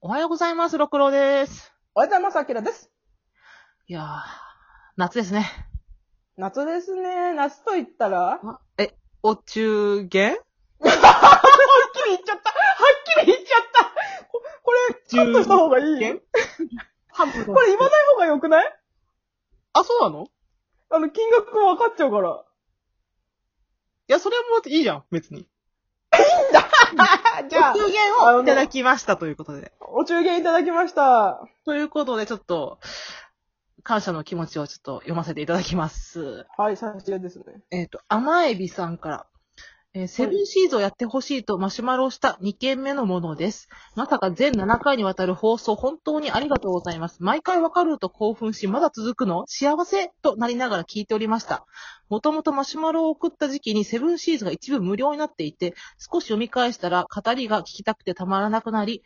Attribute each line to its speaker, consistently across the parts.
Speaker 1: おはようございます、六郎です。
Speaker 2: おはようございます、あきらです。
Speaker 1: いやー、夏ですね。
Speaker 2: 夏ですね。夏と言ったら？
Speaker 1: え、お中元？
Speaker 2: きり言っちゃったはっきり言っちゃったここれ、カットした方がいい？これ言わない方がよくない？
Speaker 1: あ、そうなの？い
Speaker 2: あの、金額分かっちゃうから。
Speaker 1: や、それもいいじゃん、別に。
Speaker 2: じゃあ
Speaker 1: お、中元をいただきましたということで。
Speaker 2: お中元いただきました。
Speaker 1: ということで、ちょっと、感謝の気持ちをちょっと読ませていただきます。
Speaker 2: はい、さすがですね。
Speaker 1: えっ、と、甘エビさんから。えーセブンシーズをやってほしいとマシュマロをした2件目のものです。まさか全7回にわたる放送本当にありがとうございます。毎回わかると興奮し、まだ続くの？幸せとなりながら聞いておりました。もともとマシュマロを送った時期にセブンシーズが一部無料になっていて、少し読み返したら語りが聞きたくてたまらなくなり、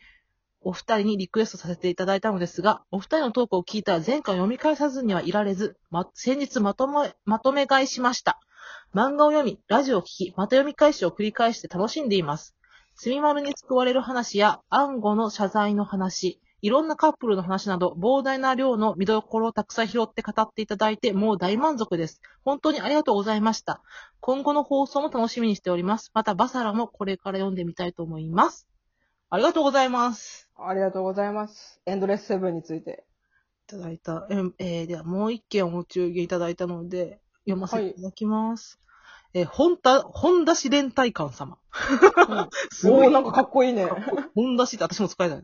Speaker 1: お二人にリクエストさせていただいたのですが、お二人のトークを聞いたら前回読み返さずにはいられず、ま、先日まとめ、まとめ買いしました。漫画を読み、ラジオを聞き、また読み返しを繰り返して楽しんでいます。すみまるに救われる話や、暗号の謝罪の話、いろんなカップルの話など、膨大な量の見どころをたくさん拾って語っていただいて、もう大満足です。本当にありがとうございました。今後の放送も楽しみにしております。また、バサラもこれから読んでみたいと思います。ありがとうございます。
Speaker 2: ありがとうございます。エンドレスセブンについて。
Speaker 1: いただいた。えーえーでは、もう一件お中元いただいたので、読ませていただきます。えー、本田、本田市連帯館様。すごい。
Speaker 2: なんかかっこいいね。
Speaker 1: 本田市って私も使いたいな。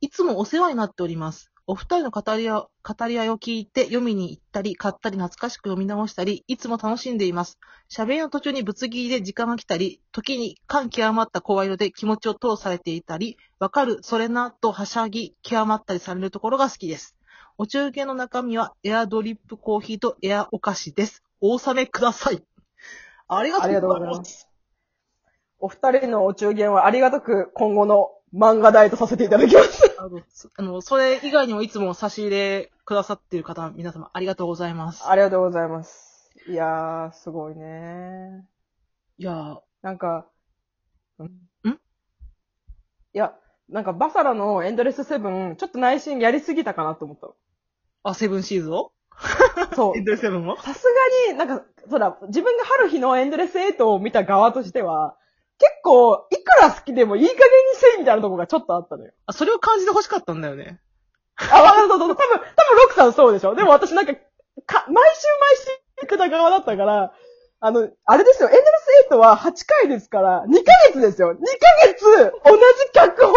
Speaker 1: いつもお世話になっております。お二人の語り合語り合いを聞いて読みに行ったり、買ったり、懐かしく読み直したり、いつも楽しんでいます。喋りの途中にぶつ切りで時間が来たり、時に感極まった声色で気持ちを通されていたり、わかる、それな、とはしゃぎ、極まったりされるところが好きです。お中元の中身はエアドリップコーヒーとエアお菓子です。お納めください。ありがとうございま。
Speaker 2: すす。お二人のお中元はありがたく今後の漫画代とさせていただきます。
Speaker 1: あの、そあの、それ以外にもいつも差し入れくださっている方、皆様ありがとうございます。
Speaker 2: ありがとうございます。いやー、すごいね
Speaker 1: いやー、
Speaker 2: なんか、ん
Speaker 1: ん？
Speaker 2: いや、なんかバサラのエンドレスセブン、ちょっと内心やりすぎたかなと思った
Speaker 1: あ、セブンシーズを？
Speaker 2: の。そう
Speaker 1: エ。ンドレスセブンを
Speaker 2: さすがに、なんか、そうだ、自分が春日のエンドレスエイトを見た側としては、結構、いくら好きでもいい加減にせいみたいなところがちょっとあったのよ。
Speaker 1: あ、それを感じて欲しかったんだよね。
Speaker 2: あ、わかる、そうそうそう。多分、多分、ロクさんそうでしょ。でも私なんか、か、毎週毎週行くた側だったから、あの、あれですよ、エンドレスエイトは8回ですから、2ヶ月ですよ。2ヶ月、同じ脚本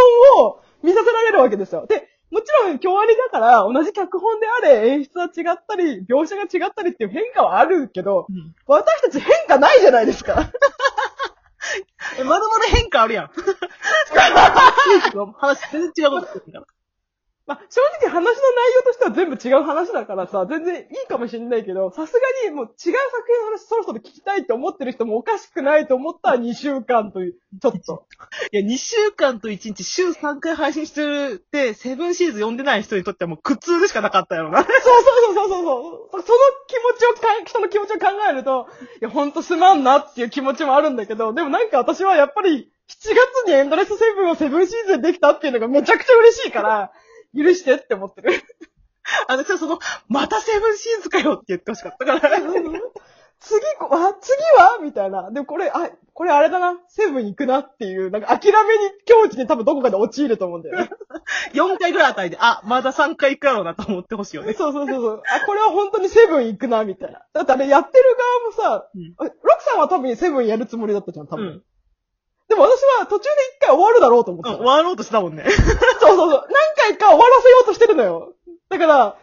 Speaker 2: を見させられるわけですよ。で、もちろん、今日ありだから、同じ脚本であれ、演出は違ったり、描写が違ったりっていう変化はあるけど、
Speaker 1: うん。
Speaker 2: 私たち変化ないじゃないですか。
Speaker 1: え、まだまだ変化あるやん。話全然違うこと言ってるから。
Speaker 2: まあ、正直話の内容としては全部違う話だからさ、全然いいかもしれないけど、さすがにもう違う作品の話そろそろ聞きたいって思ってる人もおかしくないと思った2週間という、ちょっと。
Speaker 1: いや、2週間と1日週3回配信してるって、セブンシーズ読んでない人にとってはもう苦痛でしかなかったやろな。
Speaker 2: そうそうそうそうそう。その気持ちをか、人の気持ちを考えると、いや、ほんとすまんなっていう気持ちもあるんだけど、でもなんか私はやっぱり、7月にエンドレスセブンをセブンシーズンでできたっていうのがめちゃくちゃ嬉しいから、許してって思ってる。
Speaker 1: あの、その、またセブンシーズかよって言ってほしかったから。
Speaker 2: 次こ、あ、次は？みたいな。でもこれ、あ、これあれだな。セブン行くなっていう、なんか諦めに、境地に多分どこかで陥ると思うんだよね。
Speaker 1: 4回ぐらいあたりで、あ、まだ3回行くやろうなと思ってほしいよね。
Speaker 2: そうそうそうそう。あ、これは本当にセブン行くな、みたいな。だってあれやってる側もさ、
Speaker 1: うん
Speaker 2: あロクさんは多分セブンやるつもりだったじゃん、多分。
Speaker 1: うん。
Speaker 2: でも私は途中で一回終わるだろうと思って。
Speaker 1: 終わろうとしたもんね。
Speaker 2: そうそうそう。何回か終わらせようとしてるのよ。だから、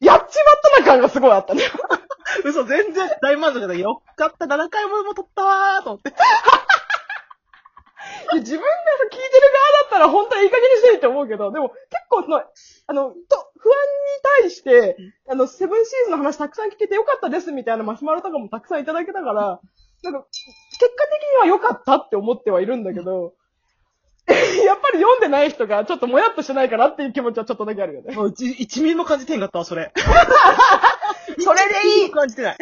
Speaker 2: やっちまったな感がすごいあったね。
Speaker 1: 嘘、全然大満足だ。よかった、7回もも撮ったわーと思って。
Speaker 2: 自分が聞いてる側だったら本当はいい加減にしていいと思うけど、でも結構その、あの、と、不安に対して、あの、セブンシーズンの話たくさん聞けてよかったですみたいなマシュマロとかもたくさんいただけたから、なんか、結果的には良かったって思ってはいるんだけど、やっぱり読んでない人がちょっともやっとしないかなっていう気持ちはちょっとだけあるよね。
Speaker 1: もう一、一ミリも感じてへんかったわ、それ。
Speaker 2: それでいい
Speaker 1: 感じてない。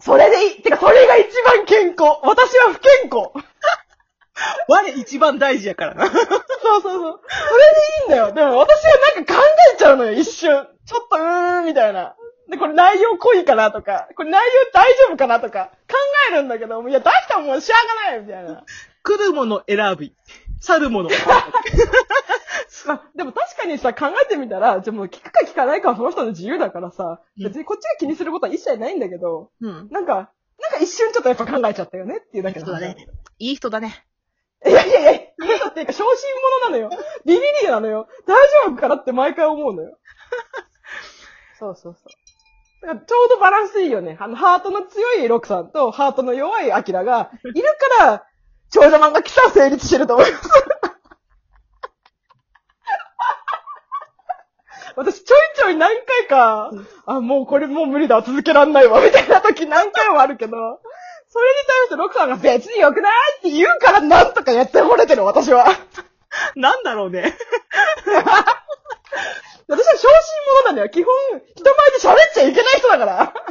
Speaker 2: それでいいてか、それが一番健康私は不健康
Speaker 1: 我一番大事やからな。
Speaker 2: そうそうそう。それでいいんだよ。でも私はなんか考えちゃうのよ、一瞬。ちょっとうーん、みたいな。で、これ内容濃いかなとか、これ内容大丈夫かなとか、考えるんだけど、いや、出したらもうしゃあがないみたいな。
Speaker 1: 来るもの選び。去るもの。
Speaker 2: まあ、でも確かにさ、考えてみたら、じゃあもう聞くか聞かないかはその人の自由だからさ、
Speaker 1: うん
Speaker 2: 別にこっちが気にすることは一切ないんだけど、
Speaker 1: うん。
Speaker 2: なんか、なんか一瞬ちょっとやっぱ考えちゃったよねっていうだけの話
Speaker 1: だね。いい人だね。
Speaker 2: いやいやいや、いい人っていうか、小心者なのよ。ビビリなのよ。大丈夫かなって毎回思うのよ。そうそうそう。だからちょうどバランスいいよね。あの、ハートの強いロクさんと、ハートの弱いアキラが、いるから、少女漫画喫茶は成立してると思います。私、ちょいちょい何回か、あ、もうこれもう無理だ、続けらんないわ、みたいな時何回もあるけど、それに対してロクさんが別に良くないって言うからなんとかやってこれてる、私は。
Speaker 1: なんだろうね。
Speaker 2: よ。基本、人前で喋っちゃいけない人だから。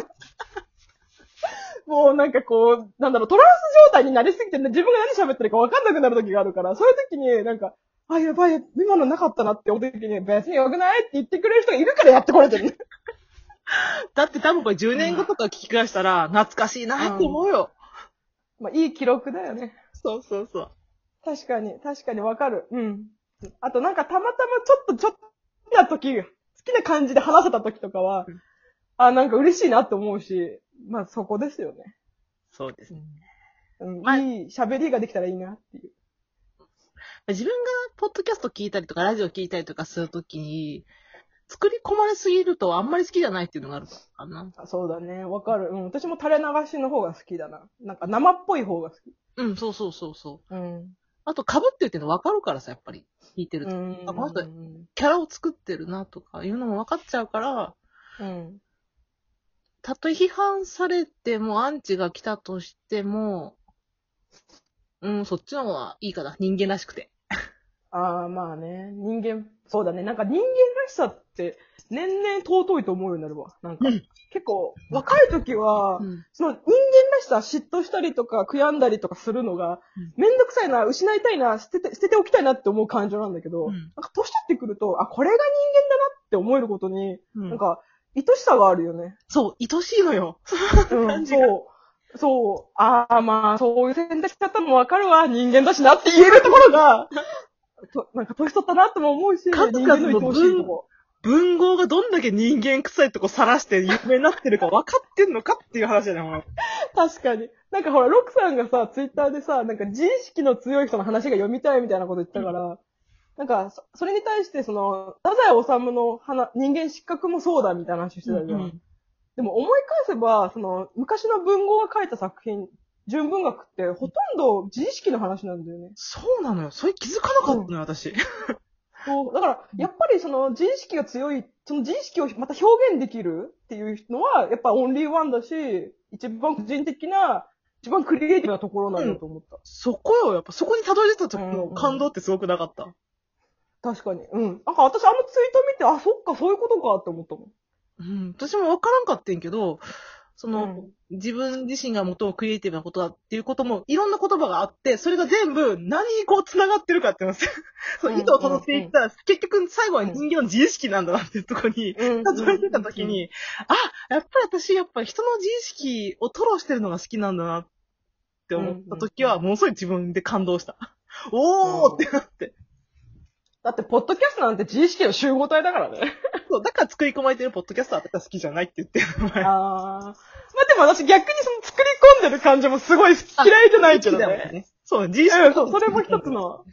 Speaker 2: もうなんかこう、なんだろう、トランス状態になりすぎて、ね、自分が何喋ってるか分かんなくなる時があるから、そういう時になんか、あ、やばい、今のなかったなって思う時に、別に良くないって言ってくれる人がいるからやってこれてる。
Speaker 1: だって多分これ10年後とか聞き返したら、懐かしいなって思うよ。
Speaker 2: まあ、いい記録だよね。
Speaker 1: そうそうそう。
Speaker 2: 確かに、確かにわかる。うん。あとなんかたまたまちょっと、ちょっとな時、好きな感じで話せた時とかは、
Speaker 1: うん
Speaker 2: あ、なんか嬉しいなって思うし、まあそこですよね。
Speaker 1: そうですね。
Speaker 2: うん、
Speaker 1: まあ
Speaker 2: いい喋りができたらいいなっていう。
Speaker 1: 自分がポッドキャスト聞いたりとか、ラジオ聞いたりとかするときに、作り込まれすぎるとあんまり好きじゃないっていうのがあるかな。
Speaker 2: あそうだね。わかる。うん。私も垂れ流しの方が好きだな。なんか生っぽい方が好き。
Speaker 1: うん、そうそうそうそう。
Speaker 2: うん。
Speaker 1: あと、被ってるっていうの分かるからさ、やっぱり。聞いてると。
Speaker 2: うん。
Speaker 1: あこの人キャラを作ってるなとかいうのも分かっちゃうから、
Speaker 2: うん。
Speaker 1: たとえ批判されても、アンチが来たとしても、うん、そっちの方がいいかな。人間らしくて。
Speaker 2: ああ、まあね。人間、そうだね。なんか人間らしさって、年々尊いと思うようになるわ。なんか、
Speaker 1: うん
Speaker 2: 結構、若い時は、
Speaker 1: うん。
Speaker 2: その人間らしさ、嫉妬したりとか、悔やんだりとかするのが
Speaker 1: うん、
Speaker 2: めんどくさいな、失いたいな、捨てて、捨てておきたいなって思う感情なんだけど、
Speaker 1: うん
Speaker 2: なんか年取ってくると、あ、これが人間だなって思えることに、
Speaker 1: うん
Speaker 2: なんか、愛しさがあるよね。
Speaker 1: そう、愛しいのよ。
Speaker 2: うん、
Speaker 1: 感じが
Speaker 2: そう。そう。ああ、まあ、そういう選択肢方もわかるわ。人間だしなって言えるところが、となんか年取ったなとも思うし、
Speaker 1: 数々の
Speaker 2: 人間の愛おしいとこ。
Speaker 1: 文豪がどんだけ人間臭いとこ晒して有名になってるか分かってんのかっていう話だよね。
Speaker 2: 確かに。なんかほら、ロックさんがさ、ツイッターでさ、なんか自意識の強い人の話が読みたいみたいなこと言ったから、なんか、そそれに対して、その、太宰治の話人間失格もそうだみたいな話してたじゃん。でも思い返せば、その、昔の文豪が書いた作品、純文学ってほとんど自意識の話なんだよね。
Speaker 1: そうなのよ。それ気づかなかったのよ、私。
Speaker 2: そう。だから、やっぱりその自意識が強い、その自意識をまた表現できるっていうのは、やっぱオンリーワンだし、一番個人的な、一番クリエイティブなところなんだと思った。
Speaker 1: そこよ、やっぱそこにたどり着いた時の
Speaker 2: うん
Speaker 1: 感動ってすごくなかった。
Speaker 2: 確かに。うん。なんか私あのツイート見て、あ、そっか、そういうことかって思ったもん。
Speaker 1: うん、私も分からんかってんけど、その、
Speaker 2: うん
Speaker 1: 自分自身が最もクリエイティブなことだっていうことも、いろんな言葉があって、それが全部何にこう繋がってるかっていうのを、そう
Speaker 2: うん
Speaker 1: 意図を辿っていったら、結局最後は人間の自意識なんだなっていうところに、
Speaker 2: うん
Speaker 1: たどり着いた時に、あ、やっぱり私、やっぱり人の自意識を吐露してるのが好きなんだなって思った時は、ものすごい自分で感動した。おーってなって。
Speaker 2: だって、ポッドキャストなんて自意識の集合体だからね。
Speaker 1: そう、だから作り込まれてるポッドキャストは私は好きじゃないって言ってるの前
Speaker 2: あー。まあでも私逆にその作り込んでる感じもすごい好き嫌いじゃないけどね。
Speaker 1: ね。そう、自意識
Speaker 2: うん、そう、それも一つの。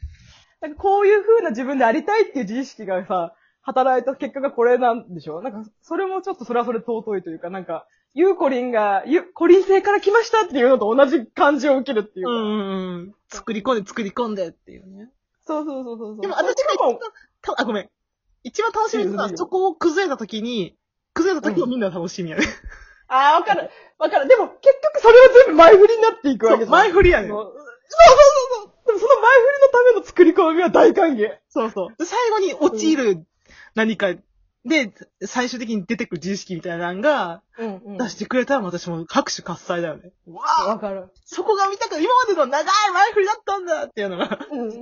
Speaker 2: なんかこういう風な自分でありたいっていう自意識がさ、働いた結果がこれなんでしょ？なんか、それもちょっとそれはそれ尊いというか、なんか、ゆうこりんが、ゆ、コリン星から来ましたっていうのと同じ感じを受けるっていうか。
Speaker 1: うんうんうん。作り込んで作り込んでっていうね。
Speaker 2: そうそうそうそうそう。
Speaker 1: でも私が一番、たあ、ごめん。一番楽しみなのは、そこを崩れた時に、崩れた時をみんな楽しみやね。
Speaker 2: ああ、わかる。わかる。でも、結局それは全部前振りになっていくわけじゃん。
Speaker 1: 前振りやねん
Speaker 2: そうそうそうそう。でもその前振りのための作り込みは大歓迎。
Speaker 1: そうそう。で最後に陥る何か、で、で、最終的に出てくる自意識みたいなのが、
Speaker 2: うんうん。
Speaker 1: 出してくれたら私も拍手喝采だよね。うわあ
Speaker 2: わかる。
Speaker 1: そこが見たかった今までの長い前振りだったんだっていうのが。
Speaker 2: うんうんう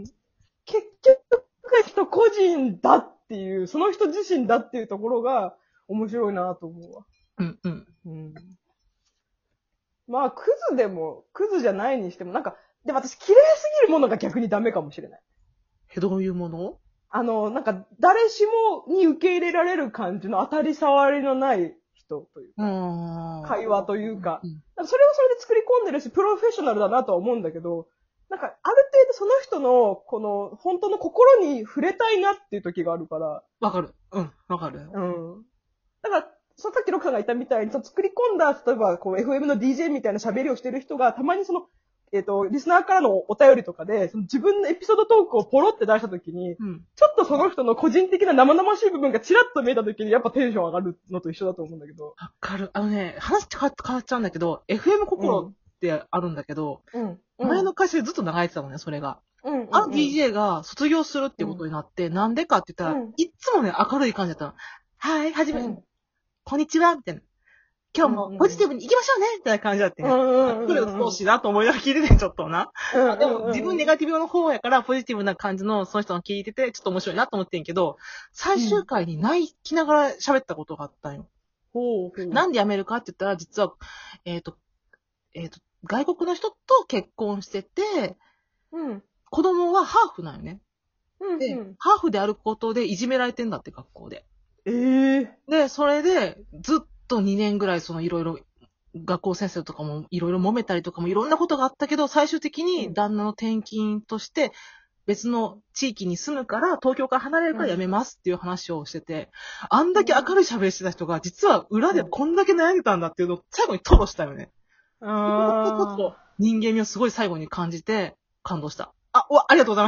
Speaker 2: ん。結局、人個人だっていう、その人自身だっていうところが面白いなと思うわ。
Speaker 1: うんうん。
Speaker 2: うん。まあ、クズでも、クズじゃないにしても、なんか、でも私、綺麗すぎるものが逆にダメかもしれない。
Speaker 1: え、どういうもの？
Speaker 2: あの、なんか、誰しもに受け入れられる感じの当たり障りのない人という
Speaker 1: うーん。
Speaker 2: 会話というか
Speaker 1: うん
Speaker 2: なんかそれはそれで作り込んでるし、プロフェッショナルだなとは思うんだけど、なんか、ある程度その人の、この、本当の心に触れたいなっていう時があるから、
Speaker 1: わかる。うん、わかる。
Speaker 2: うん。だから、そのさっきロクさんが言ったみたいに、その作り込んだ、例えば、こう、FM の DJ みたいな喋りをしてる人が、たまにその、えっ、と、リスナーからのお便りとかで、その自分のエピソードトークをポロって出した時に、
Speaker 1: うん。
Speaker 2: ちょっとその人の個人的な生々しい部分がチラッと見えた時に、やっぱテンション上がるのと一緒だと思うんだけど。
Speaker 1: わかる。あのね、話変わ変わっちゃうんだけど、FM 心ってあるんだけど、
Speaker 2: うん。
Speaker 1: 前の会社でずっと流れてたのね、それが。
Speaker 2: うん、
Speaker 1: あの DJ が卒業するってことになって、なんでかって言ったら、
Speaker 2: うん
Speaker 1: いっつもね、明るい感じだったの。はい、はじめ、
Speaker 2: うん
Speaker 1: こんにちは、みたいな。今日もポジティブに行きましょうねみたいな感じだってね。
Speaker 2: うんうんうん
Speaker 1: これ少しなと思いながら聞いてて、ちょっとな。
Speaker 2: うん
Speaker 1: でも、自分ネガティブの方やから、ポジティブな感じの、その人の聞いてて、ちょっと面白いなと思ってんけど、最終回に泣きながら喋ったことがあったんよ。
Speaker 2: ほうほう。
Speaker 1: なんで辞めるかって言ったら、実は、えっ、と、えっ、と、外国の人と結婚してて、
Speaker 2: うん。
Speaker 1: 子供はハーフなんよね。
Speaker 2: うん。
Speaker 1: で、
Speaker 2: うん
Speaker 1: ハーフであることでいじめられてんだって、学校で。
Speaker 2: ええ
Speaker 1: で、それで、ずっと2年ぐらい、そのいろいろ、学校先生とかもいろいろ揉めたりとかもいろんなことがあったけど、最終的に旦那の転勤として、別の地域に住むから、東京から離れるから辞めますっていう話をしてて、あんだけ明るい喋りしてた人が、実は裏でこんだけ悩んでたんだっていうのを最後に吐露したよね。
Speaker 2: あ
Speaker 1: 人間味をすごい最後に感じて、感動した。あ、うわ、ありがとうございます。